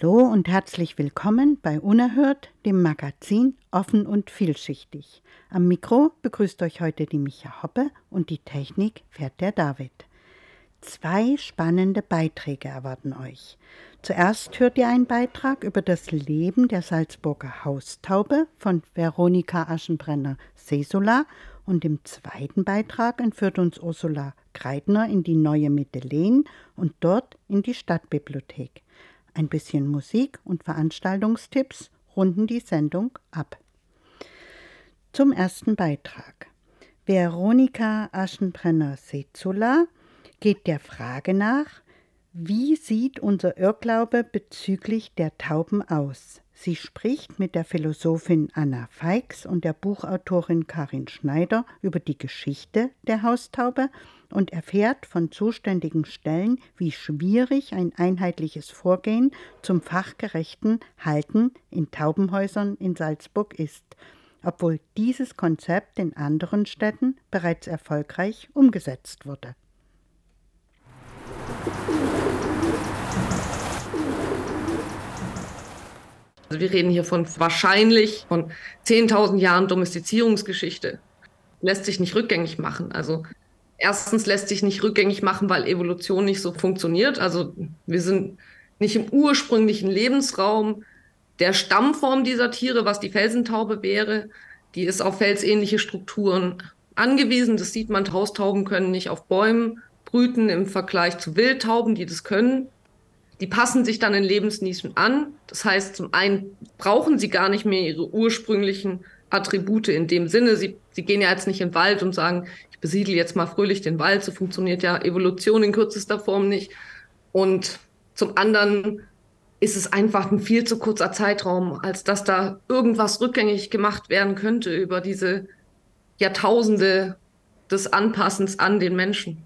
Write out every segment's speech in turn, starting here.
Hallo und herzlich willkommen bei Unerhört, dem Magazin Offen und Vielschichtig. Am Mikro begrüßt euch heute die Micha Hoppe und die Technik fährt der David. Zwei spannende Beiträge erwarten euch. Zuerst hört ihr einen Beitrag über das Leben der Salzburger Haustaube von Veronika Aschenbrenner-Sesula und im zweiten Beitrag entführt uns Ursula Kreidner in die neue Mittelehn und dort in die Stadtbibliothek. Ein bisschen Musik und Veranstaltungstipps runden die Sendung ab. Zum ersten Beitrag. Veronika Aschenbrenner-Sezula geht der Frage nach, wie sieht unser Irrglaube bezüglich der Tauben aus? Sie spricht mit der Philosophin Anna Feix und der Buchautorin Karin Schneider über die Geschichte der Haustaube und erfährt von zuständigen Stellen, wie schwierig ein einheitliches Vorgehen zum fachgerechten Halten in Taubenhäusern in Salzburg ist, obwohl dieses Konzept in anderen Städten bereits erfolgreich umgesetzt wurde. Also wir reden hier von wahrscheinlich von 10.000 Jahren Domestizierungsgeschichte. Lässt sich nicht rückgängig machen. Also erstens lässt sich nicht rückgängig machen, weil Evolution nicht so funktioniert. Also wir sind nicht im ursprünglichen Lebensraum der Stammform dieser Tiere, was die Felsentaube wäre. Die ist auf felsähnliche Strukturen angewiesen. Das sieht man, Haustauben können nicht auf Bäumen brüten im Vergleich zu Wildtauben, die das können. Die passen sich dann in Lebensnischen an. Das heißt, zum einen brauchen sie gar nicht mehr ihre ursprünglichen Attribute in dem Sinne. Sie, sie gehen ja jetzt nicht in den Wald und sagen, ich besiedle jetzt mal fröhlich den Wald. So funktioniert ja Evolution in kürzester Form nicht. Und zum anderen ist es einfach ein viel zu kurzer Zeitraum, als dass da irgendwas rückgängig gemacht werden könnte über diese Jahrtausende des Anpassens an den Menschen.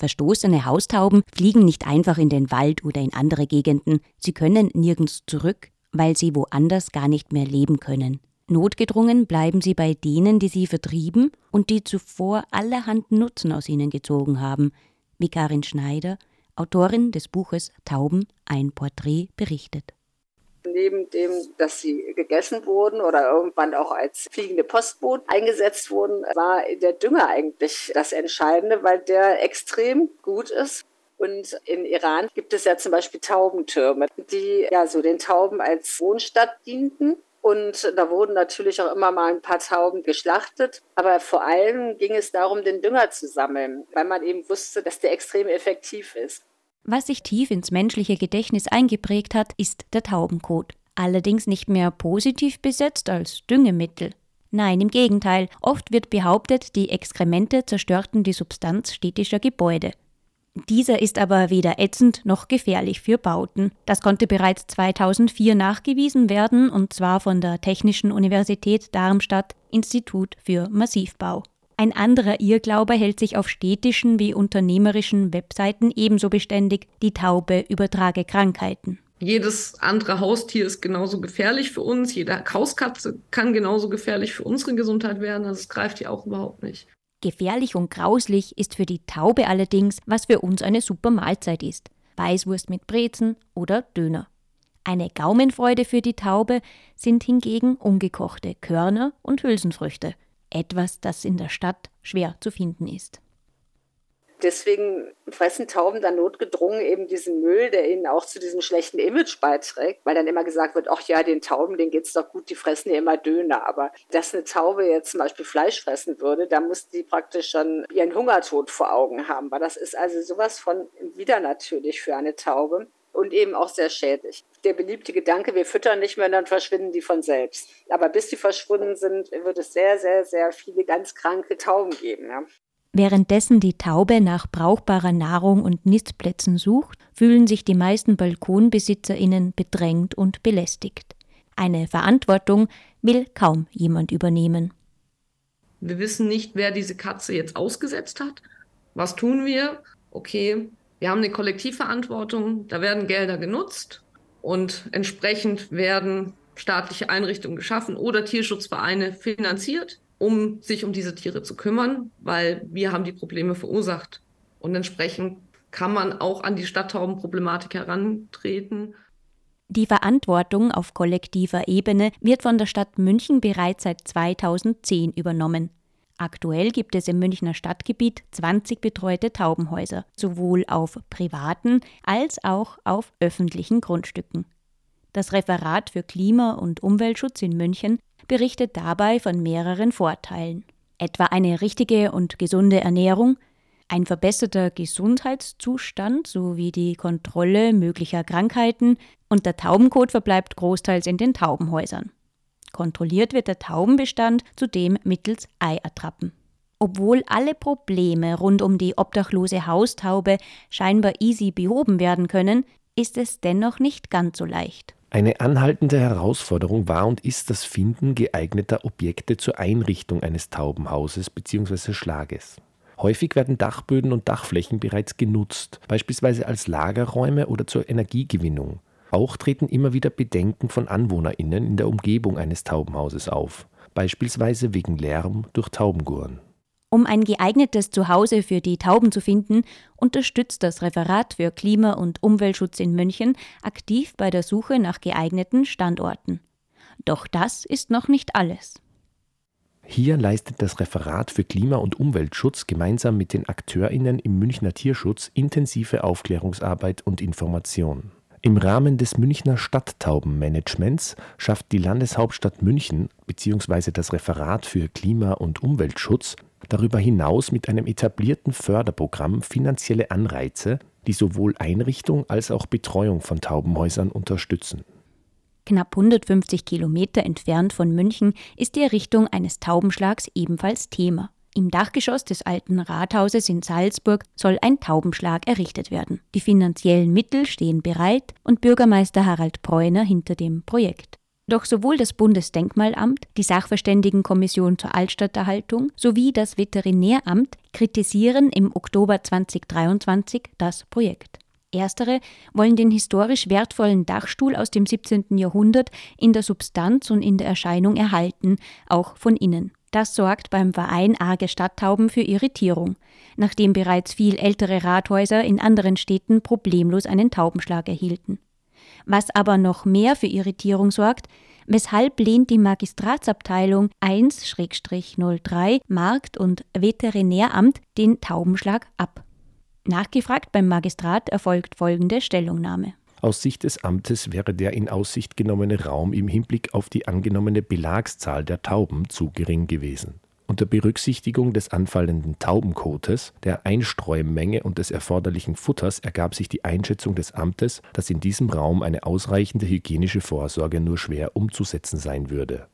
Verstoßene Haustauben fliegen nicht einfach in den Wald oder in andere Gegenden, sie können nirgends zurück, weil sie woanders gar nicht mehr leben können. Notgedrungen bleiben sie bei denen, die sie vertrieben und die zuvor allerhand Nutzen aus ihnen gezogen haben, wie Karin Schneider, Autorin des Buches Tauben, ein Porträt, berichtet. Neben dem, dass sie gegessen wurden oder irgendwann auch als fliegende Postboot eingesetzt wurden, war der Dünger eigentlich das Entscheidende, weil der extrem gut ist. Und in Iran gibt es ja zum Beispiel Taubentürme, die ja so den Tauben als Wohnstadt dienten. Und da wurden natürlich auch immer mal ein paar Tauben geschlachtet. Aber vor allem ging es darum, den Dünger zu sammeln, weil man eben wusste, dass der extrem effektiv ist. Was sich tief ins menschliche Gedächtnis eingeprägt hat, ist der Taubenkot. Allerdings nicht mehr positiv besetzt als Düngemittel. Nein, im Gegenteil, oft wird behauptet, die Exkremente zerstörten die Substanz städtischer Gebäude. Dieser ist aber weder ätzend noch gefährlich für Bauten. Das konnte bereits 2004 nachgewiesen werden, und zwar von der Technischen Universität Darmstadt Institut für Massivbau. Ein anderer Irrglaube hält sich auf städtischen wie unternehmerischen Webseiten ebenso beständig, die Taube übertrage Krankheiten. Jedes andere Haustier ist genauso gefährlich für uns. Jede Hauskatze kann genauso gefährlich für unsere Gesundheit werden. Also es greift ja auch überhaupt nicht. Gefährlich und grauslich ist für die Taube allerdings, was für uns eine super Mahlzeit ist. Weißwurst mit Brezen oder Döner. Eine Gaumenfreude für die Taube sind hingegen ungekochte Körner und Hülsenfrüchte etwas, das in der Stadt schwer zu finden ist. Deswegen fressen Tauben dann notgedrungen eben diesen Müll, der ihnen auch zu diesem schlechten Image beiträgt, weil dann immer gesagt wird, ach ja, den Tauben, denen geht's doch gut, die fressen ja immer Döner. Aber dass eine Taube jetzt zum Beispiel Fleisch fressen würde, da muss die praktisch schon ihren Hungertod vor Augen haben. Weil das ist also sowas von wieder natürlich für eine Taube und eben auch sehr schädlich. Der beliebte Gedanke, wir füttern nicht mehr, dann verschwinden die von selbst. Aber bis die verschwunden sind, wird es sehr, sehr, sehr viele ganz kranke Tauben geben. Ja. Währenddessen die Taube nach brauchbarer Nahrung und Nistplätzen sucht, fühlen sich die meisten Balkonbesitzerinnen bedrängt und belästigt. Eine Verantwortung will kaum jemand übernehmen. Wir wissen nicht, wer diese Katze jetzt ausgesetzt hat. Was tun wir? Okay, wir haben eine Kollektivverantwortung, da werden Gelder genutzt und entsprechend werden staatliche Einrichtungen geschaffen oder Tierschutzvereine finanziert, um sich um diese Tiere zu kümmern, weil wir haben die Probleme verursacht. Und entsprechend kann man auch an die Stadttaubenproblematik herantreten. Die Verantwortung auf kollektiver Ebene wird von der Stadt München bereits seit 2010 übernommen. Aktuell gibt es im Münchner Stadtgebiet 20 betreute Taubenhäuser, sowohl auf privaten als auch auf öffentlichen Grundstücken. Das Referat für Klima- und Umweltschutz in München berichtet dabei von mehreren Vorteilen, etwa eine richtige und gesunde Ernährung, ein verbesserter Gesundheitszustand sowie die Kontrolle möglicher Krankheiten und der Taubenkot verbleibt großteils in den Taubenhäusern. Kontrolliert wird der Taubenbestand zudem mittels Eiattrappen. Obwohl alle Probleme rund um die obdachlose Haustaube scheinbar easy behoben werden können, ist es dennoch nicht ganz so leicht. Eine anhaltende Herausforderung war und ist das Finden geeigneter Objekte zur Einrichtung eines Taubenhauses bzw. Schlages. Häufig werden Dachböden und Dachflächen bereits genutzt, beispielsweise als Lagerräume oder zur Energiegewinnung. Auch treten immer wieder Bedenken von AnwohnerInnen in der Umgebung eines Taubenhauses auf, beispielsweise wegen Lärm durch Taubengurren. Um ein geeignetes Zuhause für die Tauben zu finden, unterstützt das Referat für Klima- und Umweltschutz in München aktiv bei der Suche nach geeigneten Standorten. Doch das ist noch nicht alles. Hier leistet das Referat für Klima- und Umweltschutz gemeinsam mit den AkteurInnen im Münchner Tierschutz intensive Aufklärungsarbeit und Information. Im Rahmen des Münchner Stadttaubenmanagements schafft die Landeshauptstadt München bzw. das Referat für Klima- und Umweltschutz darüber hinaus mit einem etablierten Förderprogramm finanzielle Anreize, die sowohl Einrichtung als auch Betreuung von Taubenhäusern unterstützen. Knapp 150 Kilometer entfernt von München ist die Errichtung eines Taubenschlags ebenfalls Thema. Im Dachgeschoss des alten Rathauses in Salzburg soll ein Taubenschlag errichtet werden. Die finanziellen Mittel stehen bereit und Bürgermeister Harald Preuner hinter dem Projekt. Doch sowohl das Bundesdenkmalamt, die Sachverständigenkommission zur Altstadterhaltung sowie das Veterinäramt kritisieren im Oktober 2023 das Projekt. Erstere wollen den historisch wertvollen Dachstuhl aus dem 17. Jahrhundert in der Substanz und in der Erscheinung erhalten, auch von innen. Das sorgt beim Verein Arge Stadttauben für Irritierung, nachdem bereits viel ältere Rathäuser in anderen Städten problemlos einen Taubenschlag erhielten. Was aber noch mehr für Irritierung sorgt, weshalb lehnt die Magistratsabteilung 1-03 Markt- und Veterinäramt den Taubenschlag ab. Nachgefragt beim Magistrat erfolgt folgende Stellungnahme. Aus Sicht des Amtes wäre der in Aussicht genommene Raum im Hinblick auf die angenommene Belagszahl der Tauben zu gering gewesen. Unter Berücksichtigung des anfallenden Taubenkotes, der Einstreumenge und des erforderlichen Futters ergab sich die Einschätzung des Amtes, dass in diesem Raum eine ausreichende hygienische Vorsorge nur schwer umzusetzen sein würde.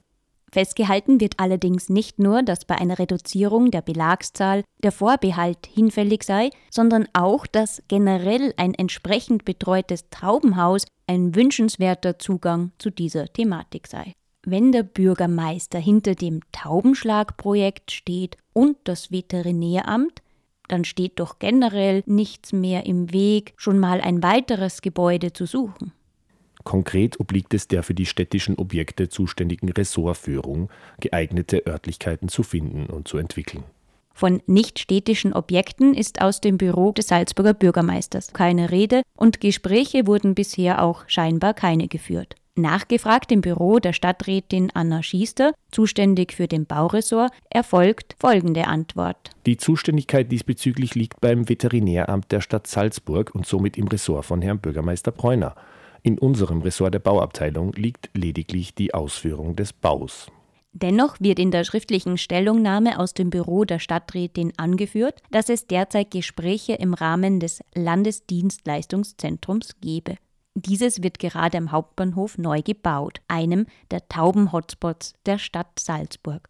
Festgehalten wird allerdings nicht nur, dass bei einer Reduzierung der Belagszahl der Vorbehalt hinfällig sei, sondern auch, dass generell ein entsprechend betreutes Taubenhaus ein wünschenswerter Zugang zu dieser Thematik sei. Wenn der Bürgermeister hinter dem Taubenschlagprojekt steht und das Veterinäramt, dann steht doch generell nichts mehr im Weg, schon mal ein weiteres Gebäude zu suchen. Konkret obliegt es der für die städtischen Objekte zuständigen Ressortführung, geeignete Örtlichkeiten zu finden und zu entwickeln. Von nichtstädtischen Objekten ist aus dem Büro des Salzburger Bürgermeisters keine Rede und Gespräche wurden bisher auch scheinbar keine geführt. Nachgefragt im Büro der Stadträtin Anna Schiester, zuständig für den Bauressort, erfolgt folgende Antwort. Die Zuständigkeit diesbezüglich liegt beim Veterinäramt der Stadt Salzburg und somit im Ressort von Herrn Bürgermeister Preuner. In unserem Ressort der Bauabteilung liegt lediglich die Ausführung des Baus. Dennoch wird in der schriftlichen Stellungnahme aus dem Büro der Stadträtin angeführt, dass es derzeit Gespräche im Rahmen des Landesdienstleistungszentrums gebe. Dieses wird gerade am Hauptbahnhof neu gebaut, einem der Tauben-Hotspots der Stadt Salzburg.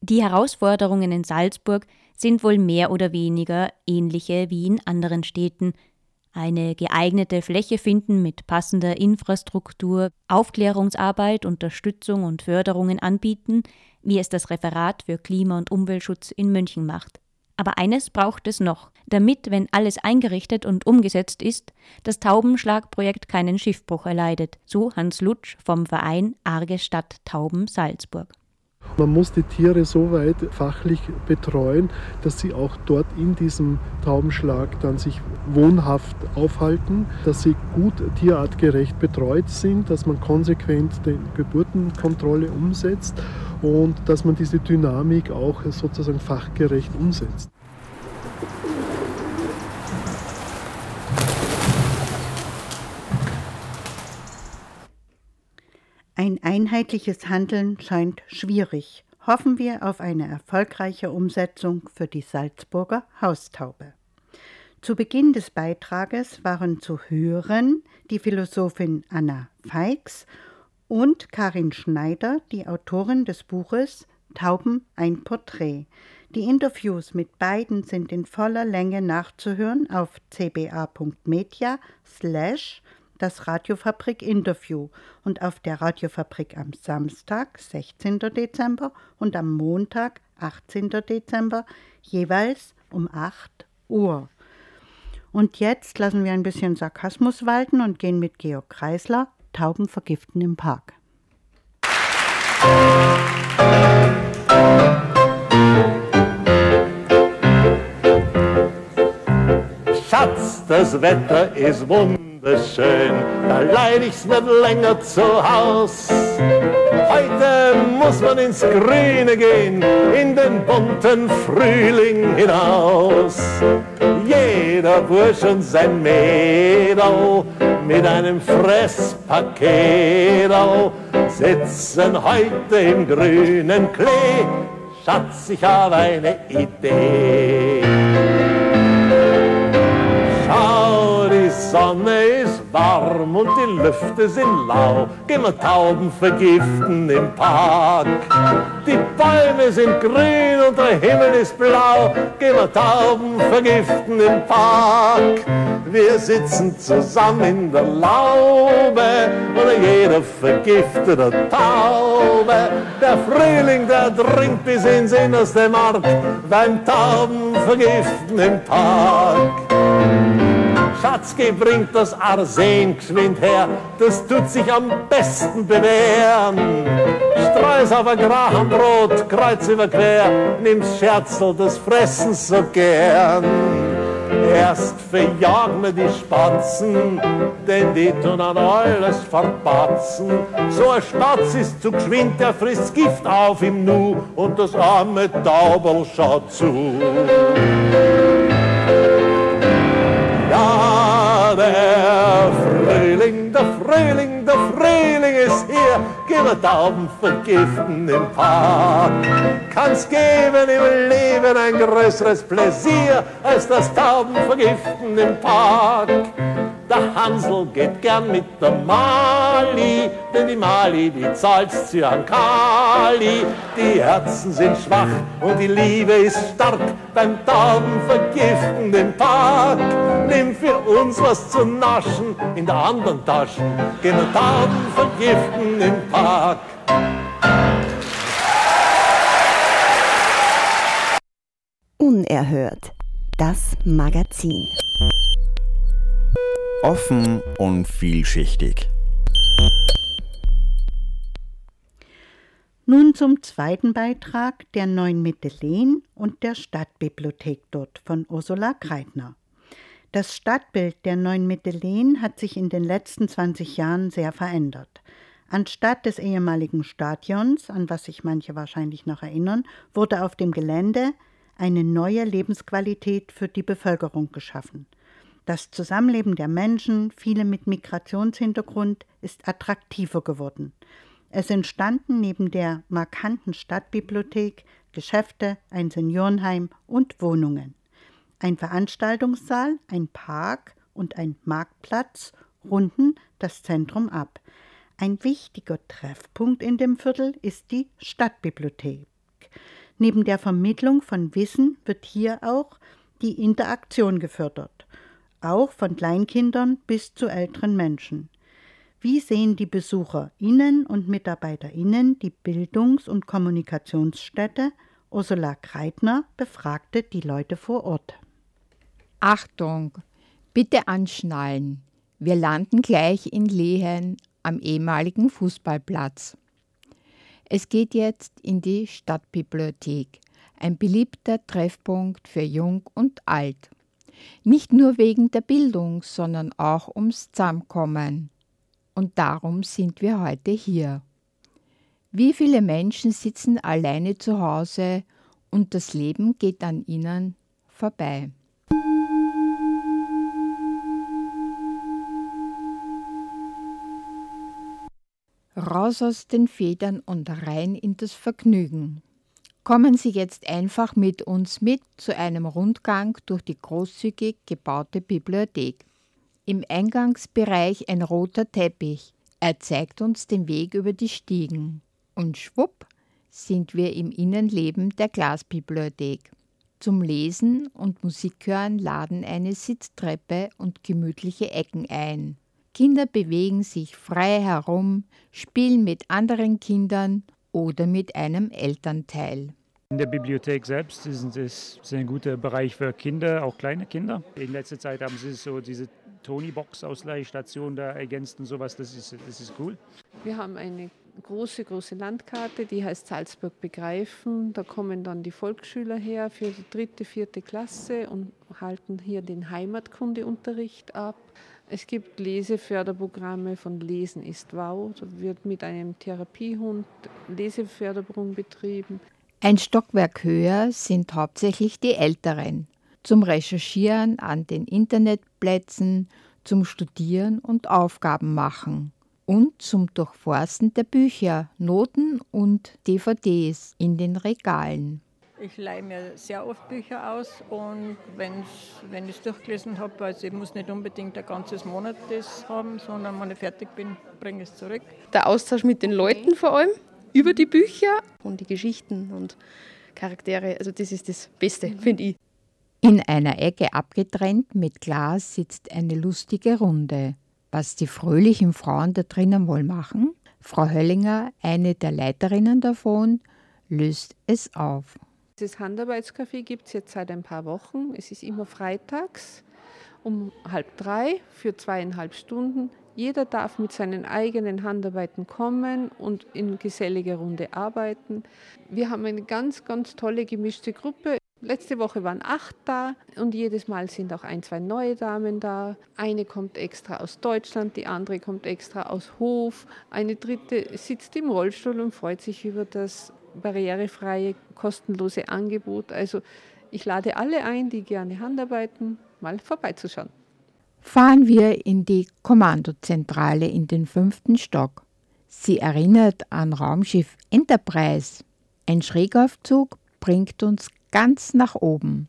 Die Herausforderungen in Salzburg sind wohl mehr oder weniger ähnliche wie in anderen Städten. Eine geeignete Fläche finden mit passender Infrastruktur, Aufklärungsarbeit, Unterstützung und Förderungen anbieten, wie es das Referat für Klima- und Umweltschutz in München macht. Aber eines braucht es noch, damit, wenn alles eingerichtet und umgesetzt ist, das Taubenschlagprojekt keinen Schiffbruch erleidet, so Hans Lutsch vom Verein Arge Stadt Tauben Salzburg. Man muss die Tiere so weit fachlich betreuen, dass sie auch dort in diesem Taubenschlag dann sich wohnhaft aufhalten, dass sie gut tierartgerecht betreut sind, dass man konsequent die Geburtenkontrolle umsetzt und dass man diese Dynamik auch sozusagen fachgerecht umsetzt. Ein einheitliches Handeln scheint schwierig. Hoffen wir auf eine erfolgreiche Umsetzung für die Salzburger Haustaube. Zu Beginn des Beitrages waren zu hören die Philosophin Anna Feix und Karin Schneider, die Autorin des Buches Tauben ein Porträt. Die Interviews mit beiden sind in voller Länge nachzuhören auf cba.media slash das Radiofabrik Interview und auf der Radiofabrik am Samstag, 16. Dezember und am Montag, 18. Dezember, jeweils um 8 Uhr. Und jetzt lassen wir ein bisschen Sarkasmus walten und gehen mit Georg Kreisler Tauben vergiften im Park. Schatz, das Wetter ist wunderbar wunderschön, da leid ich's nicht länger zu Haus. Heute muss man ins Grüne gehen, in den bunten Frühling hinaus. Jeder Bursch und sein Mädel mit einem Fresspaket sitzen heute im grünen Klee. Schatz, ich habe eine Idee. Sonne ist warm und die Lüfte sind lau. Gehen wir Tauben vergiften im Park. Die Bäume sind grün und der Himmel ist blau. Gehen wir Tauben vergiften im Park. Wir sitzen zusammen in der Laube oder jeder vergiftet eine Taube. Der Frühling, der dringt bis ins innerste Mark beim Tauben vergiften im Park. Schatzke bringt das Arsen geschwind her, das tut sich am besten bewähren. Streu's ein Grahambrot, kreuz über quer, nimm's Scherzel des Fressens so gern. Erst verjagen wir die Spatzen, denn die tun an alles verpatzen. So ein Spatz ist zu geschwind, der frisst Gift auf im Nu und das arme Tauberl schaut zu. Der Frühling, der Frühling, der Frühling ist hier. Wir Tauben vergiften im Park. Kann's geben im Leben ein größeres Pläsier als das Tauben vergiften im Park. Der Hansel geht gern mit der Mali, denn die Mali, die zahlt's zu an Kali. Die Herzen sind schwach und die Liebe ist stark beim Tauben vergiften im Park. Nimm für uns was zu naschen in der anderen Tasche, gehen wir Tauben vergiften im Park. Unerhört. Das Magazin. Offen und vielschichtig. Nun zum zweiten Beitrag der Neuen Mittelehen und der Stadtbibliothek dort von Ursula Kreitner. Das Stadtbild der Neuen Mittelehen hat sich in den letzten 20 Jahren sehr verändert. Anstatt des ehemaligen Stadions, an was sich manche wahrscheinlich noch erinnern, wurde auf dem Gelände eine neue Lebensqualität für die Bevölkerung geschaffen. Das Zusammenleben der Menschen, viele mit Migrationshintergrund, ist attraktiver geworden. Es entstanden neben der markanten Stadtbibliothek Geschäfte, ein Seniorenheim und Wohnungen. Ein Veranstaltungssaal, ein Park und ein Marktplatz runden das Zentrum ab. Ein wichtiger Treffpunkt in dem Viertel ist die Stadtbibliothek. Neben der Vermittlung von Wissen wird hier auch die Interaktion gefördert, auch von Kleinkindern bis zu älteren Menschen. Wie sehen die BesucherInnen und MitarbeiterInnen die Bildungs- und Kommunikationsstätte? Ursula Kreitner befragte die Leute vor Ort. Achtung, bitte anschnallen. Wir landen gleich in Lehen am ehemaligen Fußballplatz. Es geht jetzt in die Stadtbibliothek, ein beliebter Treffpunkt für Jung und Alt. Nicht nur wegen der Bildung, sondern auch ums Zusammenkommen und darum sind wir heute hier. Wie viele Menschen sitzen alleine zu Hause und das Leben geht an ihnen vorbei. Raus aus den Federn und rein in das Vergnügen. Kommen Sie jetzt einfach mit uns mit zu einem Rundgang durch die großzügig gebaute Bibliothek. Im Eingangsbereich ein roter Teppich. Er zeigt uns den Weg über die Stiegen. Und schwupp sind wir im Innenleben der Glasbibliothek. Zum Lesen und Musikhören laden eine Sitztreppe und gemütliche Ecken ein. Kinder bewegen sich frei herum, spielen mit anderen Kindern oder mit einem Elternteil. In der Bibliothek selbst ist es ein guter Bereich für Kinder, auch kleine Kinder. In letzter Zeit haben sie so diese Tony-Box-Ausleihstation da ergänzt und sowas. Das ist, das ist cool. Wir haben eine große, große Landkarte, die heißt Salzburg begreifen. Da kommen dann die Volksschüler her für die dritte, vierte Klasse und halten hier den Heimatkundeunterricht ab. Es gibt Leseförderprogramme von Lesen ist Wow. Da wird mit einem Therapiehund Leseförderung betrieben. Ein Stockwerk höher sind hauptsächlich die Älteren zum Recherchieren an den Internetplätzen, zum Studieren und Aufgaben machen und zum Durchforsten der Bücher, Noten und DVDs in den Regalen. Ich leihe mir sehr oft Bücher aus und wenn's, wenn ich es durchgelesen habe, also ich muss nicht unbedingt ein ganzes Monat das haben, sondern wenn ich fertig bin, bringe ich es zurück. Der Austausch mit den Leuten vor allem, über die Bücher und die Geschichten und Charaktere, also das ist das Beste, finde ich. In einer Ecke abgetrennt mit Glas sitzt eine lustige Runde. Was die fröhlichen Frauen da drinnen wohl machen? Frau Höllinger, eine der Leiterinnen davon, löst es auf. Das Handarbeitscafé gibt es jetzt seit ein paar Wochen. Es ist immer freitags um halb drei für zweieinhalb Stunden. Jeder darf mit seinen eigenen Handarbeiten kommen und in geselliger Runde arbeiten. Wir haben eine ganz, ganz tolle gemischte Gruppe. Letzte Woche waren acht da und jedes Mal sind auch ein, zwei neue Damen da. Eine kommt extra aus Deutschland, die andere kommt extra aus Hof, eine dritte sitzt im Rollstuhl und freut sich über das barrierefreie, kostenlose Angebot. Also ich lade alle ein, die gerne Handarbeiten, mal vorbeizuschauen. Fahren wir in die Kommandozentrale in den fünften Stock. Sie erinnert an Raumschiff Enterprise. Ein Schrägaufzug bringt uns ganz nach oben.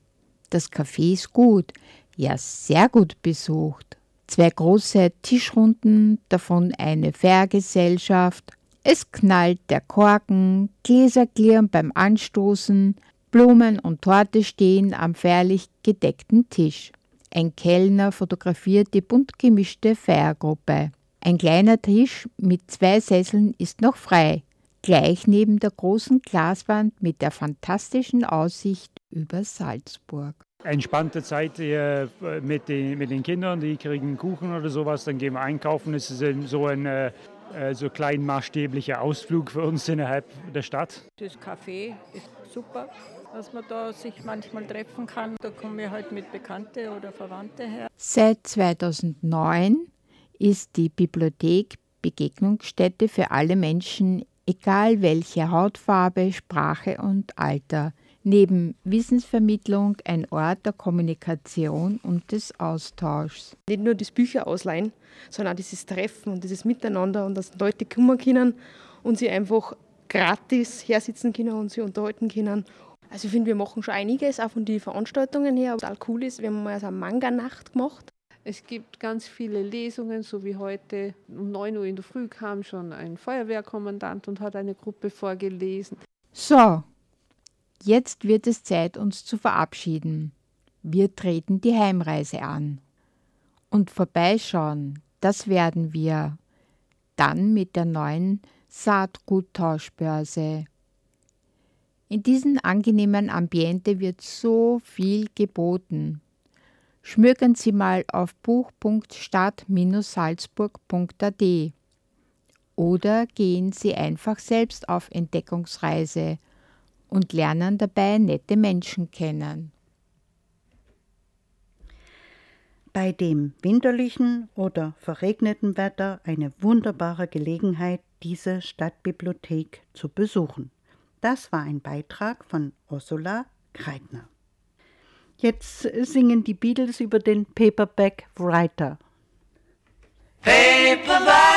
Das Café ist gut, ja sehr gut besucht. Zwei große Tischrunden, davon eine Fährgesellschaft. Es knallt der Korken, Gläser klirren beim Anstoßen, Blumen und Torte stehen am feierlich gedeckten Tisch. Ein Kellner fotografiert die bunt gemischte Feiergruppe. Ein kleiner Tisch mit zwei Sesseln ist noch frei gleich neben der großen Glaswand mit der fantastischen Aussicht über Salzburg. Entspannte Zeit mit den, mit den Kindern, die kriegen Kuchen oder sowas, dann gehen wir einkaufen. Es ist so ein äh, so kleinmaßstäblicher Ausflug für uns innerhalb der Stadt. Das Café ist super, dass man da sich manchmal treffen kann. Da kommen wir halt mit Bekannte oder Verwandte her. Seit 2009 ist die Bibliothek Begegnungsstätte für alle Menschen egal welche Hautfarbe, Sprache und Alter, neben Wissensvermittlung ein Ort der Kommunikation und des Austauschs. Nicht nur das Bücher ausleihen, sondern auch dieses Treffen und dieses Miteinander und dass Leute kommen können und sie einfach gratis hersitzen können und sie unterhalten können. Also ich finde, wir machen schon einiges, auch von den Veranstaltungen her. Was total cool ist, wir haben mal so eine Manga-Nacht gemacht. Es gibt ganz viele Lesungen, so wie heute. Um 9 Uhr in der Früh kam schon ein Feuerwehrkommandant und hat eine Gruppe vorgelesen. So, Jetzt wird es Zeit, uns zu verabschieden. Wir treten die Heimreise an. Und vorbeischauen, das werden wir dann mit der neuen Saatguttauschbörse. In diesem angenehmen Ambiente wird so viel geboten. Schmökern Sie mal auf buch.stadt-salzburg.at oder gehen Sie einfach selbst auf Entdeckungsreise und lernen dabei nette Menschen kennen. Bei dem winterlichen oder verregneten Wetter eine wunderbare Gelegenheit, diese Stadtbibliothek zu besuchen. Das war ein Beitrag von Ursula Kreitner. Jetzt singen die Beatles über den Paperback Writer. Paperback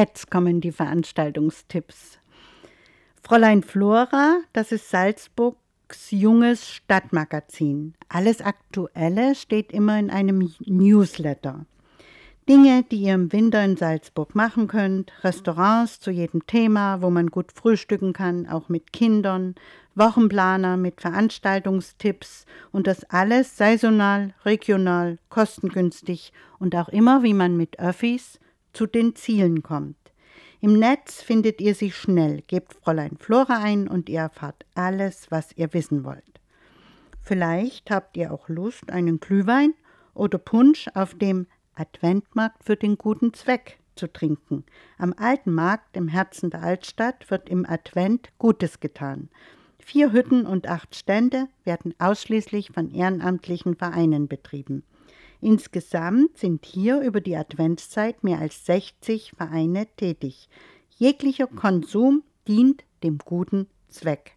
Jetzt kommen die Veranstaltungstipps. Fräulein Flora, das ist Salzburgs junges Stadtmagazin. Alles Aktuelle steht immer in einem Newsletter. Dinge, die ihr im Winter in Salzburg machen könnt, Restaurants zu jedem Thema, wo man gut frühstücken kann, auch mit Kindern, Wochenplaner mit Veranstaltungstipps und das alles saisonal, regional, kostengünstig und auch immer, wie man mit Öffis zu den Zielen kommt. Im Netz findet ihr sie schnell. Gebt Fräulein Flora ein und ihr erfahrt alles, was ihr wissen wollt. Vielleicht habt ihr auch Lust, einen Glühwein oder Punsch auf dem Adventmarkt für den guten Zweck zu trinken. Am alten Markt im Herzen der Altstadt wird im Advent Gutes getan. Vier Hütten und acht Stände werden ausschließlich von ehrenamtlichen Vereinen betrieben. Insgesamt sind hier über die Adventszeit mehr als 60 Vereine tätig. Jeglicher Konsum dient dem guten Zweck.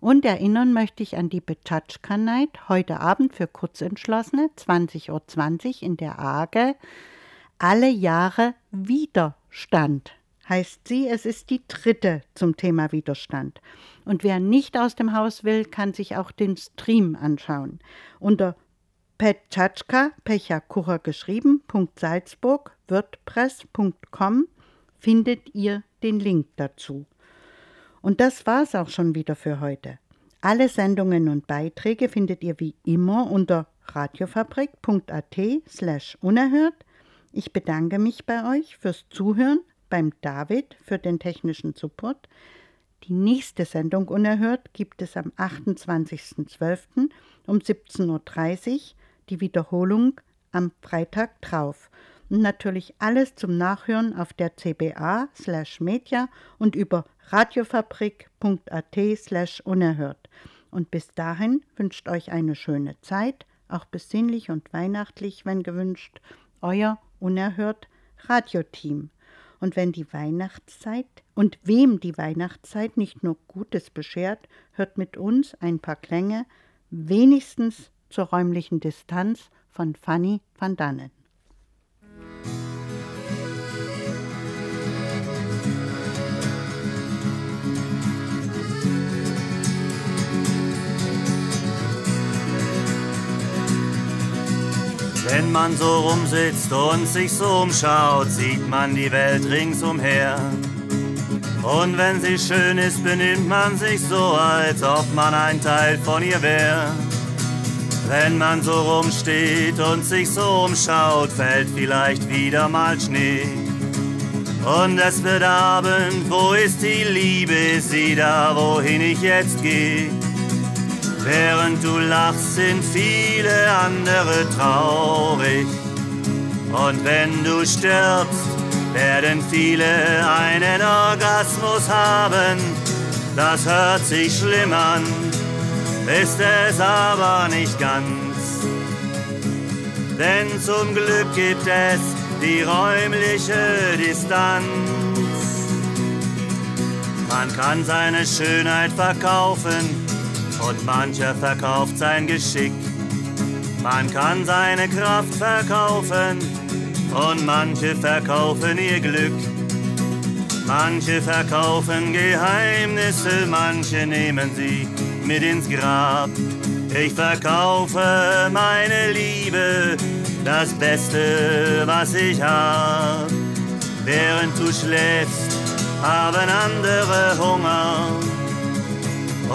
Und erinnern möchte ich an die Betschatschka Night heute Abend für Kurzentschlossene, 20.20 Uhr in der Arge. Alle Jahre Widerstand heißt sie. Es ist die dritte zum Thema Widerstand. Und wer nicht aus dem Haus will, kann sich auch den Stream anschauen. Unter Petschatschka, Pechakucher geschrieben, Salzburg, wordpress.com findet ihr den Link dazu. Und das war's auch schon wieder für heute. Alle Sendungen und Beiträge findet ihr wie immer unter radiofabrik.at slash unerhört. Ich bedanke mich bei euch fürs Zuhören, beim David für den technischen Support, Die nächste Sendung Unerhört gibt es am 28.12. um 17.30 Uhr, die Wiederholung am Freitag drauf. Und natürlich alles zum Nachhören auf der CBA slash Media und über radiofabrik.at slash unerhört. Und bis dahin wünscht euch eine schöne Zeit, auch besinnlich und weihnachtlich, wenn gewünscht, euer Unerhört Radioteam. Und wenn die Weihnachtszeit und wem die Weihnachtszeit nicht nur Gutes beschert, hört mit uns ein paar Klänge, wenigstens zur räumlichen Distanz von Fanny van Dannen. Wenn man so rumsitzt und sich so umschaut, sieht man die Welt ringsumher. Und wenn sie schön ist, benimmt man sich so, als ob man ein Teil von ihr wäre. Wenn man so rumsteht und sich so umschaut, fällt vielleicht wieder mal Schnee. Und es wird Abend, wo ist die Liebe, ist sie da, wohin ich jetzt gehe? Während du lachst, sind viele andere traurig. Und wenn du stirbst, werden viele einen Orgasmus haben. Das hört sich schlimm an, ist es aber nicht ganz. Denn zum Glück gibt es die räumliche Distanz. Man kann seine Schönheit verkaufen und mancher verkauft sein Geschick. Man kann seine Kraft verkaufen und manche verkaufen ihr Glück. Manche verkaufen Geheimnisse, manche nehmen sie mit ins Grab. Ich verkaufe meine Liebe, das Beste, was ich hab. Während du schläfst, haben andere Hunger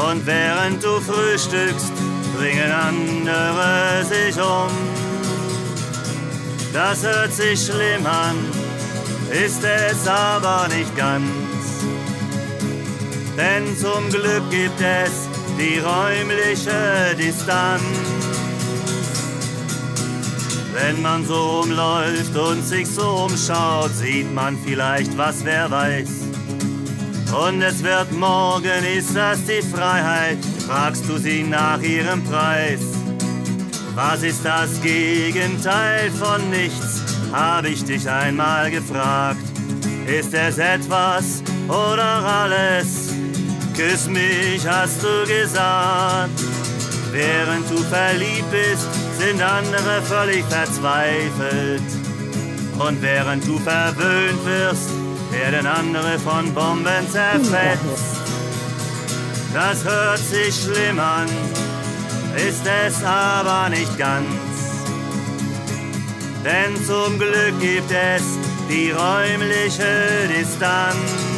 und während du frühstückst, bringen andere sich um. Das hört sich schlimm an, ist es aber nicht ganz. Denn zum Glück gibt es die räumliche Distanz. Wenn man so umläuft und sich so umschaut, sieht man vielleicht was, wer weiß. Und es wird morgen, ist das die Freiheit? Fragst du sie nach ihrem Preis? Was ist das Gegenteil von nichts? Hab ich dich einmal gefragt. Ist es etwas oder alles? Küss mich, hast du gesagt. Während du verliebt bist, sind andere völlig verzweifelt. Und während du verwöhnt wirst, werden andere von Bomben zerfetzt. Das hört sich schlimm an, ist es aber nicht ganz. Denn zum Glück gibt es die räumliche Distanz.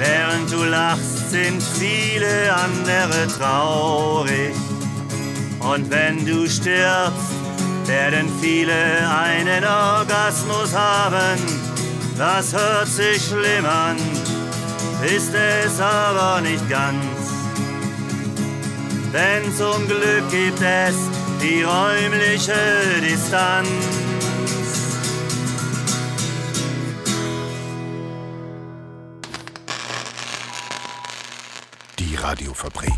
Während du lachst, sind viele andere traurig. Und wenn du stirbst, werden viele einen Orgasmus haben. Das hört sich schlimm an, ist es aber nicht ganz. Denn zum Glück gibt es die räumliche Distanz. Radiofabrik.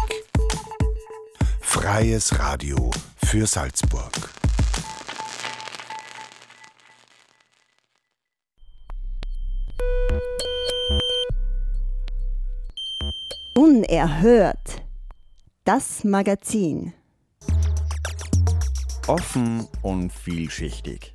Freies Radio für Salzburg. Unerhört. Das Magazin. Offen und vielschichtig.